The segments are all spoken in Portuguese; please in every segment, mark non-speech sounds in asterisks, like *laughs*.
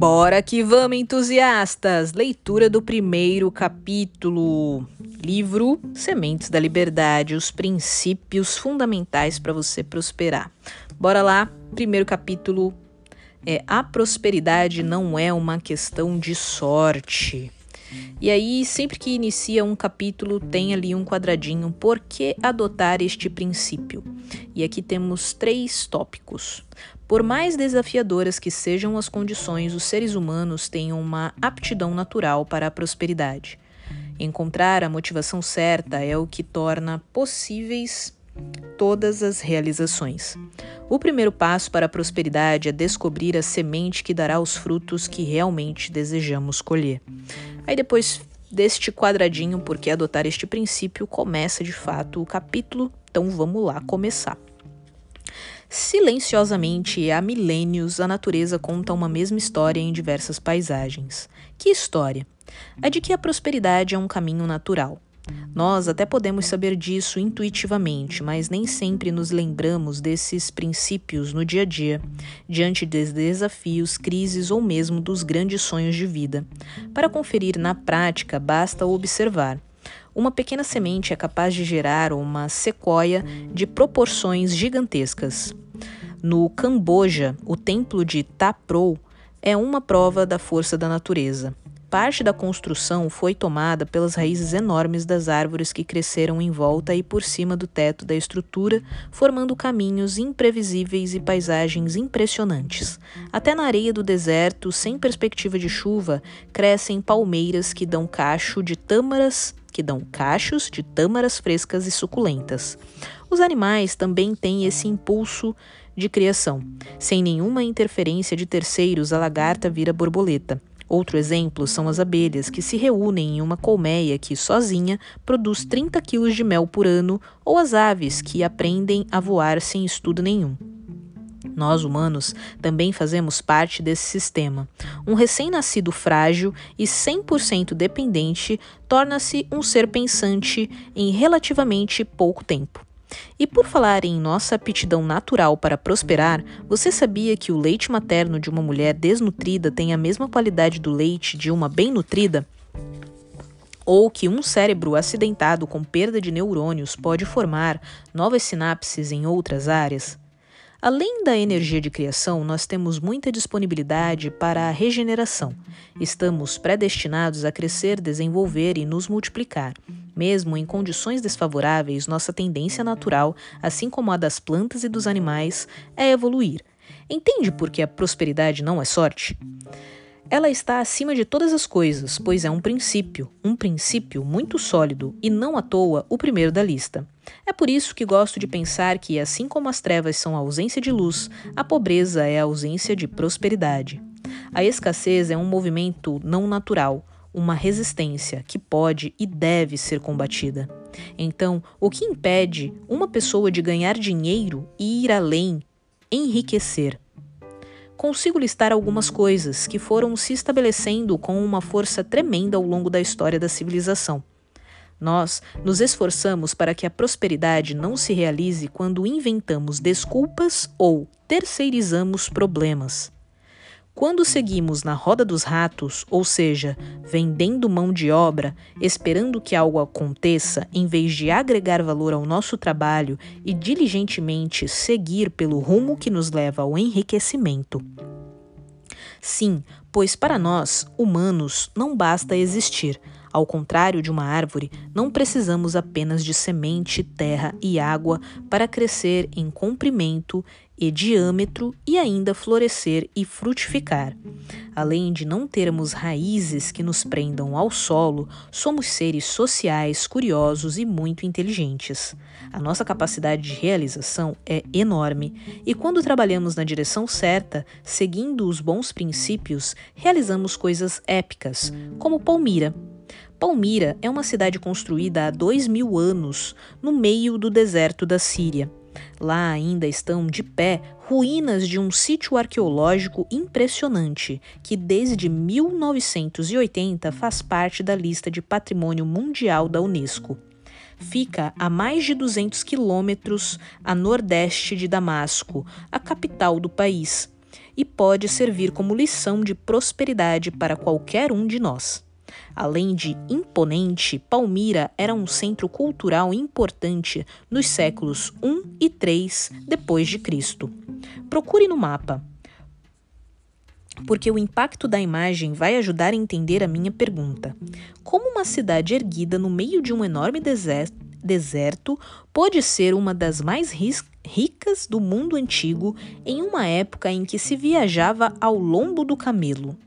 Bora que vamos, entusiastas! Leitura do primeiro capítulo. Livro Sementes da Liberdade, os princípios fundamentais para você prosperar. Bora lá, primeiro capítulo é A prosperidade não é uma questão de sorte. E aí, sempre que inicia um capítulo, tem ali um quadradinho por que adotar este princípio. E aqui temos três tópicos. Por mais desafiadoras que sejam as condições, os seres humanos têm uma aptidão natural para a prosperidade. Encontrar a motivação certa é o que torna possíveis todas as realizações. O primeiro passo para a prosperidade é descobrir a semente que dará os frutos que realmente desejamos colher. Aí depois deste quadradinho, por que adotar este princípio, começa de fato o capítulo. Então vamos lá começar. Silenciosamente, há milênios, a natureza conta uma mesma história em diversas paisagens. Que história? A de que a prosperidade é um caminho natural. Nós até podemos saber disso intuitivamente, mas nem sempre nos lembramos desses princípios no dia a dia, diante dos desafios, crises ou mesmo dos grandes sonhos de vida. Para conferir na prática, basta observar. Uma pequena semente é capaz de gerar uma sequoia de proporções gigantescas. No Camboja, o templo de Ta Proh é uma prova da força da natureza. Parte da construção foi tomada pelas raízes enormes das árvores que cresceram em volta e por cima do teto da estrutura, formando caminhos imprevisíveis e paisagens impressionantes. Até na areia do deserto, sem perspectiva de chuva, crescem palmeiras que dão cacho de tâmaras que dão cachos de tâmaras frescas e suculentas. Os animais também têm esse impulso de criação. Sem nenhuma interferência de terceiros, a lagarta vira borboleta. Outro exemplo são as abelhas, que se reúnem em uma colmeia que, sozinha, produz 30 quilos de mel por ano, ou as aves, que aprendem a voar sem estudo nenhum. Nós, humanos, também fazemos parte desse sistema. Um recém-nascido frágil e 100% dependente torna-se um ser pensante em relativamente pouco tempo. E por falar em nossa aptidão natural para prosperar, você sabia que o leite materno de uma mulher desnutrida tem a mesma qualidade do leite de uma bem nutrida? Ou que um cérebro acidentado com perda de neurônios pode formar novas sinapses em outras áreas? Além da energia de criação, nós temos muita disponibilidade para a regeneração. Estamos predestinados a crescer, desenvolver e nos multiplicar. Mesmo em condições desfavoráveis, nossa tendência natural, assim como a das plantas e dos animais, é evoluir. Entende por que a prosperidade não é sorte? Ela está acima de todas as coisas, pois é um princípio, um princípio muito sólido e não à toa o primeiro da lista. É por isso que gosto de pensar que, assim como as trevas são a ausência de luz, a pobreza é a ausência de prosperidade. A escassez é um movimento não natural, uma resistência que pode e deve ser combatida. Então, o que impede uma pessoa de ganhar dinheiro e ir além, enriquecer? consigo listar algumas coisas que foram se estabelecendo com uma força tremenda ao longo da história da civilização. Nós nos esforçamos para que a prosperidade não se realize quando inventamos desculpas ou terceirizamos problemas. Quando seguimos na roda dos ratos, ou seja, vendendo mão de obra, esperando que algo aconteça, em vez de agregar valor ao nosso trabalho e diligentemente seguir pelo rumo que nos leva ao enriquecimento. Sim, pois para nós, humanos, não basta existir. Ao contrário de uma árvore, não precisamos apenas de semente, terra e água para crescer em comprimento e diâmetro e ainda florescer e frutificar. Além de não termos raízes que nos prendam ao solo, somos seres sociais, curiosos e muito inteligentes. A nossa capacidade de realização é enorme e quando trabalhamos na direção certa, seguindo os bons princípios, realizamos coisas épicas, como Palmira. Palmira é uma cidade construída há dois mil anos no meio do deserto da Síria. Lá ainda estão de pé ruínas de um sítio arqueológico impressionante, que desde 1980 faz parte da lista de Patrimônio Mundial da Unesco. Fica a mais de 200 quilômetros a nordeste de Damasco, a capital do país. e pode servir como lição de prosperidade para qualquer um de nós. Além de imponente, Palmira era um centro cultural importante nos séculos I e III depois de Cristo. Procure no mapa, porque o impacto da imagem vai ajudar a entender a minha pergunta. Como uma cidade erguida no meio de um enorme deserto pode ser uma das mais ricas do mundo antigo em uma época em que se viajava ao lombo do camelo?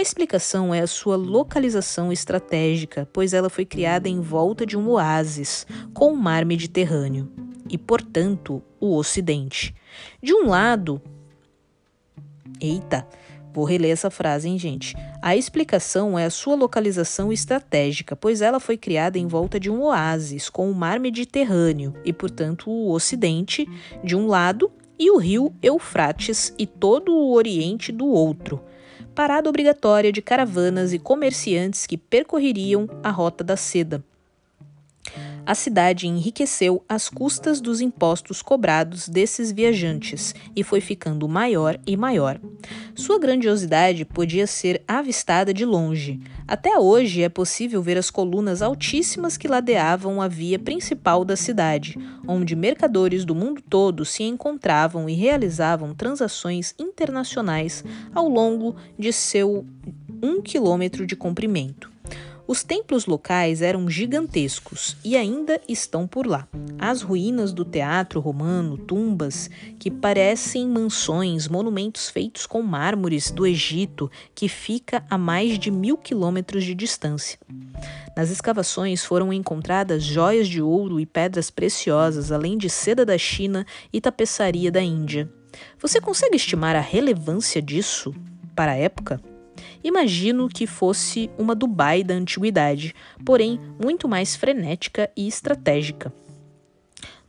A explicação é a sua localização estratégica, pois ela foi criada em volta de um oásis com o mar Mediterrâneo e, portanto, o Ocidente. De um lado, eita, vou reler essa frase, hein, gente? A explicação é a sua localização estratégica, pois ela foi criada em volta de um oásis com o mar Mediterrâneo e, portanto, o Ocidente de um lado e o rio Eufrates e todo o Oriente do outro parada obrigatória de caravanas e comerciantes que percorreriam a Rota da Seda. A cidade enriqueceu às custas dos impostos cobrados desses viajantes e foi ficando maior e maior. Sua grandiosidade podia ser avistada de longe. Até hoje é possível ver as colunas altíssimas que ladeavam a via principal da cidade, onde mercadores do mundo todo se encontravam e realizavam transações internacionais ao longo de seu um quilômetro de comprimento. Os templos locais eram gigantescos e ainda estão por lá. As ruínas do teatro romano, tumbas que parecem mansões, monumentos feitos com mármores do Egito, que fica a mais de mil quilômetros de distância. Nas escavações foram encontradas joias de ouro e pedras preciosas, além de seda da China e tapeçaria da Índia. Você consegue estimar a relevância disso para a época? Imagino que fosse uma Dubai da antiguidade, porém muito mais frenética e estratégica.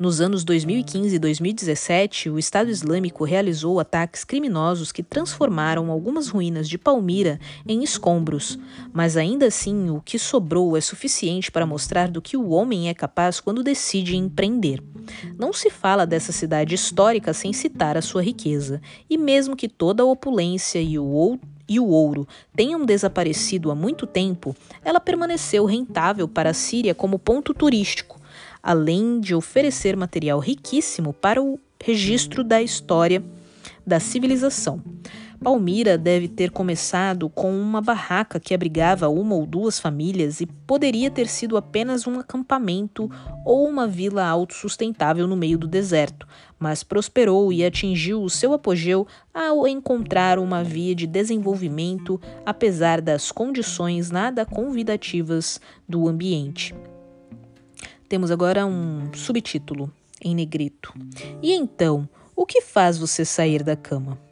Nos anos 2015 e 2017, o Estado Islâmico realizou ataques criminosos que transformaram algumas ruínas de Palmira em escombros, mas ainda assim o que sobrou é suficiente para mostrar do que o homem é capaz quando decide empreender. Não se fala dessa cidade histórica sem citar a sua riqueza, e mesmo que toda a opulência e o e o ouro tenham desaparecido há muito tempo, ela permaneceu rentável para a Síria como ponto turístico, além de oferecer material riquíssimo para o registro da história da civilização. Palmira deve ter começado com uma barraca que abrigava uma ou duas famílias e poderia ter sido apenas um acampamento ou uma vila autossustentável no meio do deserto, mas prosperou e atingiu o seu apogeu ao encontrar uma via de desenvolvimento apesar das condições nada convidativas do ambiente. Temos agora um subtítulo em negrito. E então, o que faz você sair da cama?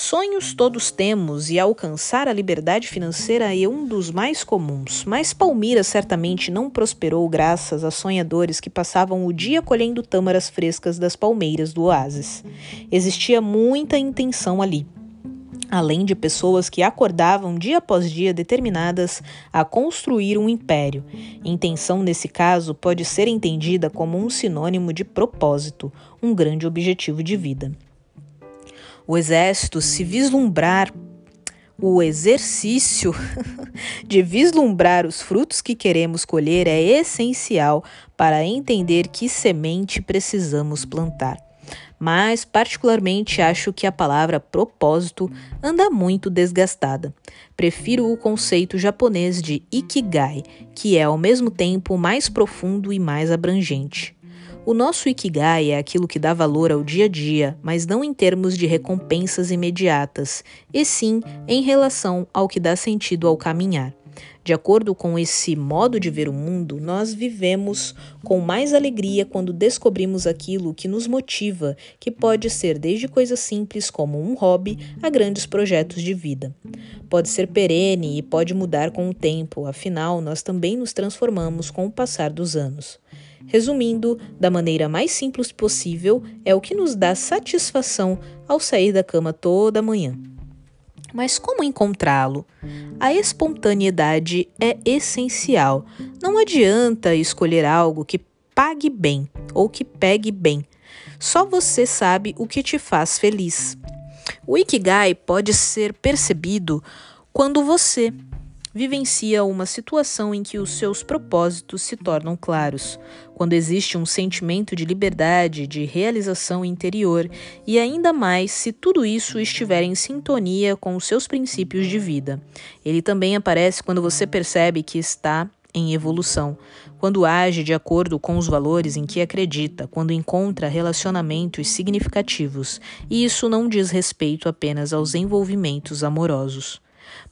Sonhos todos temos e alcançar a liberdade financeira é um dos mais comuns, mas Palmira certamente não prosperou graças a sonhadores que passavam o dia colhendo tâmaras frescas das palmeiras do oásis. Existia muita intenção ali. Além de pessoas que acordavam dia após dia determinadas a construir um império. Intenção, nesse caso, pode ser entendida como um sinônimo de propósito, um grande objetivo de vida o exército se vislumbrar o exercício *laughs* de vislumbrar os frutos que queremos colher é essencial para entender que semente precisamos plantar. Mas, particularmente, acho que a palavra propósito anda muito desgastada. Prefiro o conceito japonês de ikigai, que é ao mesmo tempo mais profundo e mais abrangente. O nosso Ikigai é aquilo que dá valor ao dia a dia, mas não em termos de recompensas imediatas, e sim em relação ao que dá sentido ao caminhar. De acordo com esse modo de ver o mundo, nós vivemos com mais alegria quando descobrimos aquilo que nos motiva, que pode ser desde coisas simples como um hobby a grandes projetos de vida. Pode ser perene e pode mudar com o tempo, afinal, nós também nos transformamos com o passar dos anos. Resumindo, da maneira mais simples possível, é o que nos dá satisfação ao sair da cama toda manhã. Mas como encontrá-lo? A espontaneidade é essencial. Não adianta escolher algo que pague bem ou que pegue bem. Só você sabe o que te faz feliz. O Ikigai pode ser percebido quando você vivencia uma situação em que os seus propósitos se tornam claros, quando existe um sentimento de liberdade, de realização interior e ainda mais se tudo isso estiver em sintonia com os seus princípios de vida. Ele também aparece quando você percebe que está em evolução, quando age de acordo com os valores em que acredita, quando encontra relacionamentos significativos, e isso não diz respeito apenas aos envolvimentos amorosos.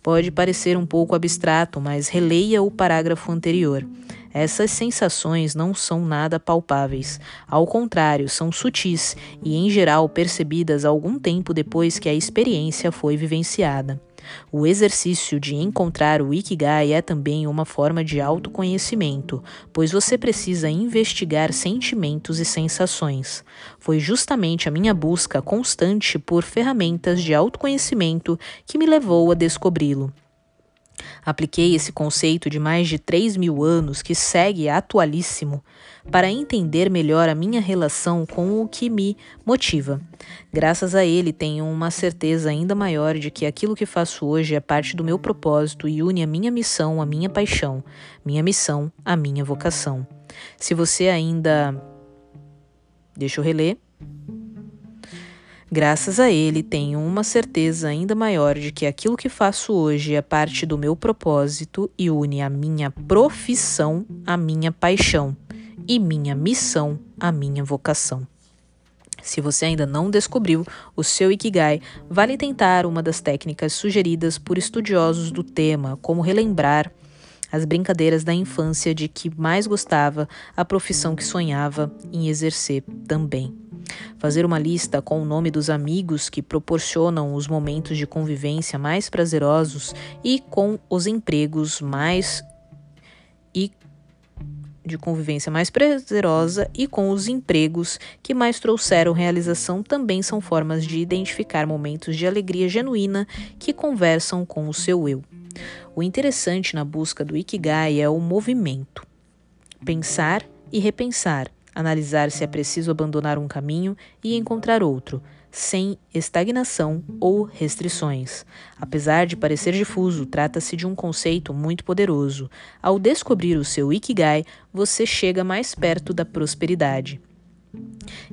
Pode parecer um pouco abstrato, mas releia o parágrafo anterior. Essas sensações não são nada palpáveis. Ao contrário, são sutis e, em geral, percebidas algum tempo depois que a experiência foi vivenciada. O exercício de encontrar o Ikigai é também uma forma de autoconhecimento, pois você precisa investigar sentimentos e sensações. Foi justamente a minha busca constante por ferramentas de autoconhecimento que me levou a descobri-lo. Apliquei esse conceito de mais de 3 mil anos, que segue atualíssimo, para entender melhor a minha relação com o que me motiva. Graças a ele, tenho uma certeza ainda maior de que aquilo que faço hoje é parte do meu propósito e une a minha missão à minha paixão, minha missão à minha vocação. Se você ainda. Deixa eu reler. Graças a ele, tenho uma certeza ainda maior de que aquilo que faço hoje é parte do meu propósito e une a minha profissão à minha paixão e minha missão à minha vocação. Se você ainda não descobriu o seu Ikigai, vale tentar uma das técnicas sugeridas por estudiosos do tema, como relembrar as brincadeiras da infância de que mais gostava, a profissão que sonhava em exercer também. Fazer uma lista com o nome dos amigos que proporcionam os momentos de convivência mais prazerosos e com os empregos mais e de convivência mais prazerosa e com os empregos que mais trouxeram realização também são formas de identificar momentos de alegria genuína que conversam com o seu eu. O interessante na busca do Ikigai é o movimento. Pensar e repensar, analisar se é preciso abandonar um caminho e encontrar outro, sem estagnação ou restrições. Apesar de parecer difuso, trata-se de um conceito muito poderoso. Ao descobrir o seu Ikigai, você chega mais perto da prosperidade.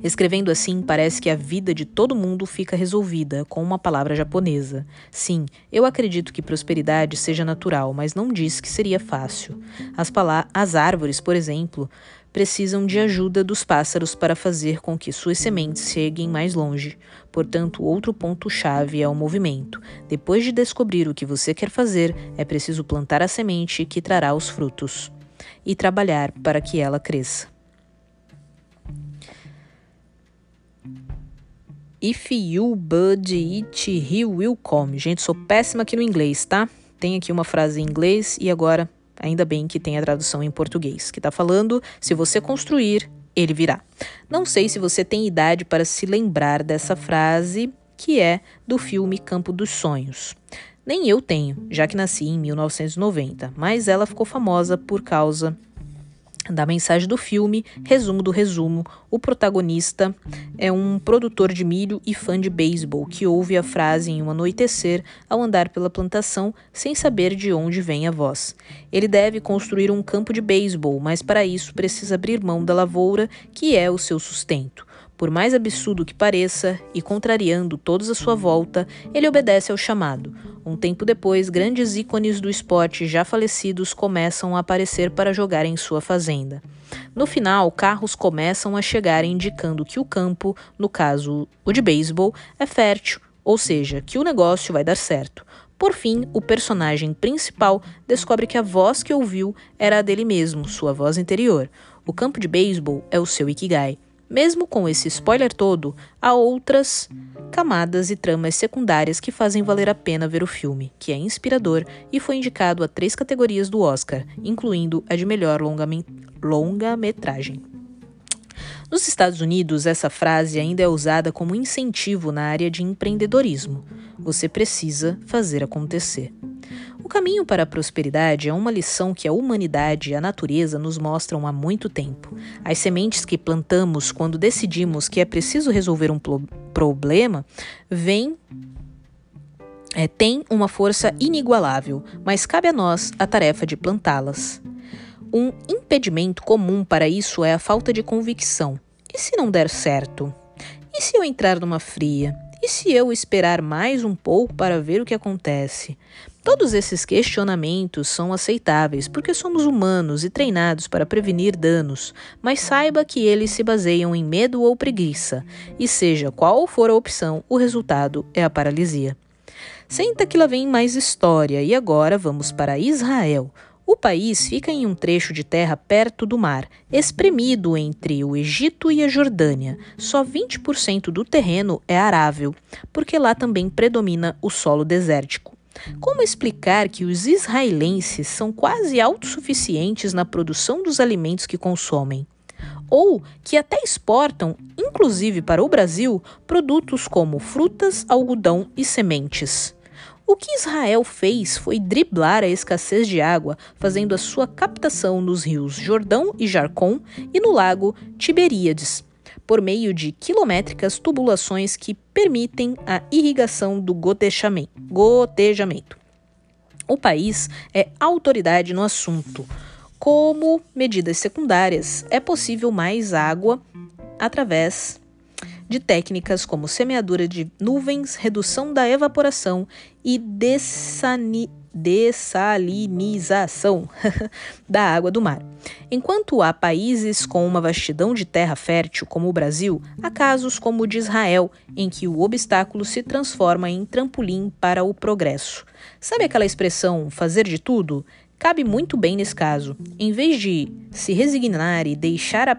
Escrevendo assim, parece que a vida de todo mundo fica resolvida com uma palavra japonesa. Sim, eu acredito que prosperidade seja natural, mas não diz que seria fácil. As, as árvores, por exemplo, precisam de ajuda dos pássaros para fazer com que suas sementes cheguem mais longe. Portanto, outro ponto-chave é o movimento. Depois de descobrir o que você quer fazer, é preciso plantar a semente que trará os frutos e trabalhar para que ela cresça. If you bud it, he will come. Gente, sou péssima aqui no inglês, tá? Tem aqui uma frase em inglês e agora, ainda bem que tem a tradução em português, que tá falando: se você construir, ele virá. Não sei se você tem idade para se lembrar dessa frase, que é do filme Campo dos Sonhos. Nem eu tenho, já que nasci em 1990, mas ela ficou famosa por causa da mensagem do filme, resumo do resumo, o protagonista é um produtor de milho e fã de beisebol que ouve a frase em um anoitecer ao andar pela plantação sem saber de onde vem a voz. Ele deve construir um campo de beisebol, mas para isso precisa abrir mão da lavoura, que é o seu sustento. Por mais absurdo que pareça, e contrariando todos à sua volta, ele obedece ao chamado. Um tempo depois, grandes ícones do esporte já falecidos começam a aparecer para jogar em sua fazenda. No final, carros começam a chegar indicando que o campo, no caso o de beisebol, é fértil, ou seja, que o negócio vai dar certo. Por fim, o personagem principal descobre que a voz que ouviu era a dele mesmo, sua voz interior. O campo de beisebol é o seu Ikigai. Mesmo com esse spoiler todo, há outras camadas e tramas secundárias que fazem valer a pena ver o filme, que é inspirador e foi indicado a três categorias do Oscar, incluindo a de melhor longa-metragem. Nos Estados Unidos, essa frase ainda é usada como incentivo na área de empreendedorismo. Você precisa fazer acontecer. O caminho para a prosperidade é uma lição que a humanidade e a natureza nos mostram há muito tempo. As sementes que plantamos quando decidimos que é preciso resolver um problema, vem é, tem uma força inigualável, mas cabe a nós a tarefa de plantá-las. Um impedimento comum para isso é a falta de convicção. E se não der certo? E se eu entrar numa fria? E se eu esperar mais um pouco para ver o que acontece? Todos esses questionamentos são aceitáveis porque somos humanos e treinados para prevenir danos, mas saiba que eles se baseiam em medo ou preguiça, e seja qual for a opção, o resultado é a paralisia. Senta que lá vem mais história, e agora vamos para Israel. O país fica em um trecho de terra perto do mar, espremido entre o Egito e a Jordânia. Só 20% do terreno é arável, porque lá também predomina o solo desértico. Como explicar que os israelenses são quase autossuficientes na produção dos alimentos que consomem? Ou que até exportam, inclusive para o Brasil, produtos como frutas, algodão e sementes. O que Israel fez foi driblar a escassez de água, fazendo a sua captação nos rios Jordão e Jarcon e no lago Tiberíades, por meio de quilométricas tubulações que permitem a irrigação do gotejamento. O país é autoridade no assunto. Como medidas secundárias, é possível mais água através de técnicas como semeadura de nuvens, redução da evaporação e dessalinização *laughs* da água do mar. Enquanto há países com uma vastidão de terra fértil, como o Brasil, há casos como o de Israel, em que o obstáculo se transforma em trampolim para o progresso. Sabe aquela expressão fazer de tudo? Cabe muito bem nesse caso. Em vez de se resignar e deixar a,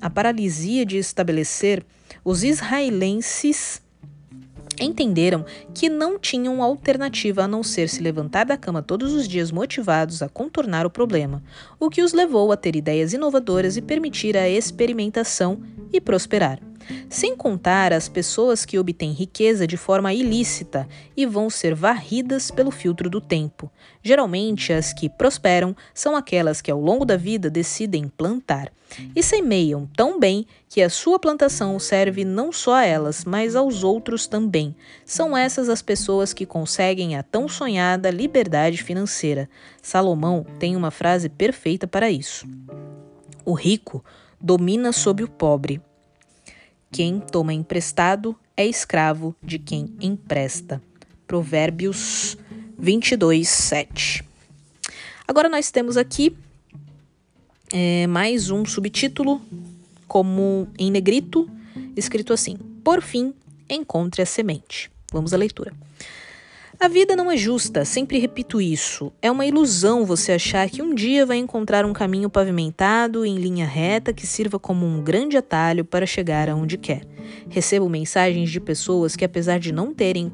a paralisia de estabelecer os israelenses entenderam que não tinham alternativa a não ser se levantar da cama todos os dias motivados a contornar o problema, o que os levou a ter ideias inovadoras e permitir a experimentação e prosperar. Sem contar as pessoas que obtêm riqueza de forma ilícita e vão ser varridas pelo filtro do tempo. Geralmente, as que prosperam são aquelas que ao longo da vida decidem plantar e semeiam tão bem que a sua plantação serve não só a elas, mas aos outros também. São essas as pessoas que conseguem a tão sonhada liberdade financeira. Salomão tem uma frase perfeita para isso. O rico domina sobre o pobre, quem toma emprestado é escravo de quem empresta. Provérbios 22, 7. Agora nós temos aqui é, mais um subtítulo, como em negrito, escrito assim: Por fim, encontre a semente. Vamos à leitura. A vida não é justa, sempre repito isso. É uma ilusão você achar que um dia vai encontrar um caminho pavimentado em linha reta que sirva como um grande atalho para chegar aonde quer. Recebo mensagens de pessoas que, apesar de não terem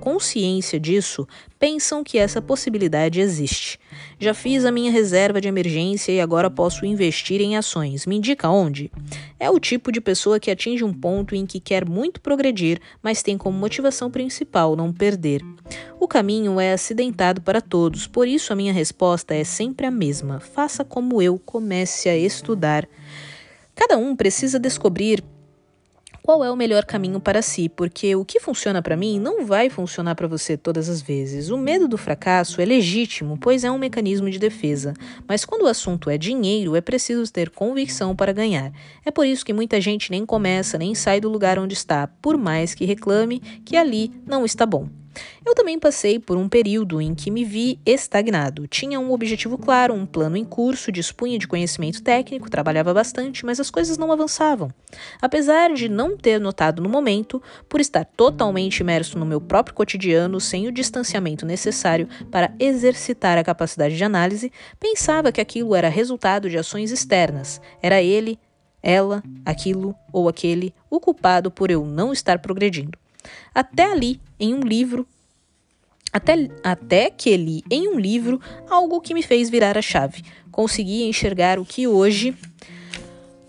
consciência disso, pensam que essa possibilidade existe. Já fiz a minha reserva de emergência e agora posso investir em ações. Me indica onde? É o tipo de pessoa que atinge um ponto em que quer muito progredir, mas tem como motivação principal não perder. O caminho é acidentado para todos, por isso a minha resposta é sempre a mesma: faça como eu, comece a estudar. Cada um precisa descobrir qual é o melhor caminho para si, porque o que funciona para mim não vai funcionar para você todas as vezes. O medo do fracasso é legítimo, pois é um mecanismo de defesa, mas quando o assunto é dinheiro, é preciso ter convicção para ganhar. É por isso que muita gente nem começa, nem sai do lugar onde está, por mais que reclame que ali não está bom. Eu também passei por um período em que me vi estagnado. Tinha um objetivo claro, um plano em curso, dispunha de conhecimento técnico, trabalhava bastante, mas as coisas não avançavam. Apesar de não ter notado no momento, por estar totalmente imerso no meu próprio cotidiano, sem o distanciamento necessário para exercitar a capacidade de análise, pensava que aquilo era resultado de ações externas. Era ele, ela, aquilo ou aquele o culpado por eu não estar progredindo. Até ali, em um livro, até, até que li em um livro algo que me fez virar a chave. Consegui enxergar o que hoje,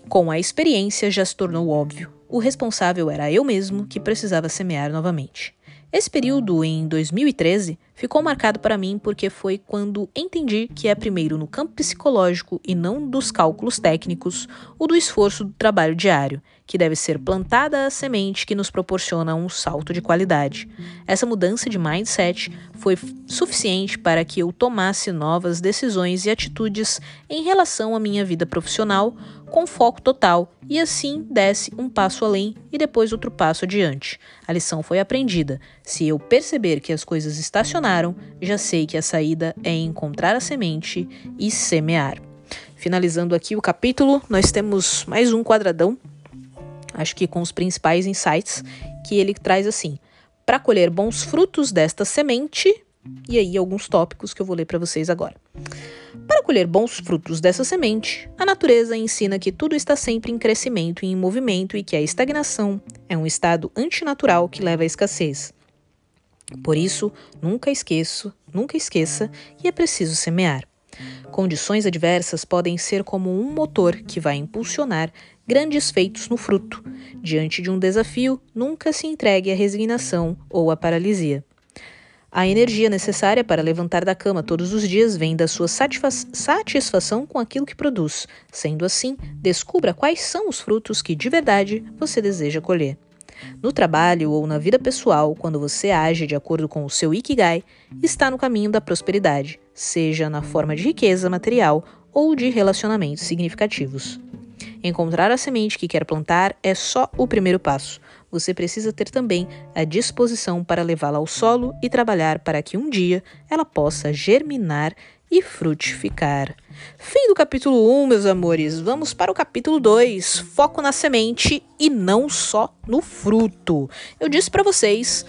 com a experiência, já se tornou óbvio. O responsável era eu mesmo que precisava semear novamente. Esse período, em 2013, ficou marcado para mim porque foi quando entendi que é primeiro no campo psicológico e não dos cálculos técnicos o do esforço do trabalho diário, que deve ser plantada a semente que nos proporciona um salto de qualidade. Essa mudança de mindset foi suficiente para que eu tomasse novas decisões e atitudes em relação à minha vida profissional com foco total e assim desse um passo além e depois outro passo adiante. A lição foi aprendida. Se eu perceber que as coisas estacionaram, já sei que a saída é encontrar a semente e semear. Finalizando aqui o capítulo, nós temos mais um quadradão acho que com os principais insights que ele traz assim. Para colher bons frutos desta semente, e aí alguns tópicos que eu vou ler para vocês agora. Para colher bons frutos dessa semente, a natureza ensina que tudo está sempre em crescimento e em movimento e que a estagnação é um estado antinatural que leva à escassez. Por isso, nunca esqueço, nunca esqueça que é preciso semear. Condições adversas podem ser como um motor que vai impulsionar grandes feitos no fruto. Diante de um desafio, nunca se entregue à resignação ou à paralisia. A energia necessária para levantar da cama todos os dias vem da sua satisfação com aquilo que produz. Sendo assim, descubra quais são os frutos que de verdade você deseja colher. No trabalho ou na vida pessoal, quando você age de acordo com o seu Ikigai, está no caminho da prosperidade, seja na forma de riqueza material ou de relacionamentos significativos. Encontrar a semente que quer plantar é só o primeiro passo. Você precisa ter também a disposição para levá-la ao solo e trabalhar para que um dia ela possa germinar e frutificar. Fim do capítulo 1, meus amores. Vamos para o capítulo 2. Foco na semente e não só no fruto. Eu disse para vocês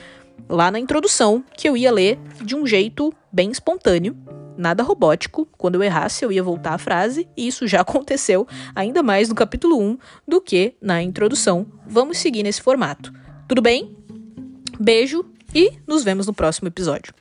lá na introdução que eu ia ler de um jeito bem espontâneo, nada robótico. Quando eu errasse, eu ia voltar a frase, e isso já *laughs* aconteceu ainda mais no capítulo 1 do que na introdução. Vamos seguir nesse formato. Tudo bem? Beijo e nos vemos no próximo episódio.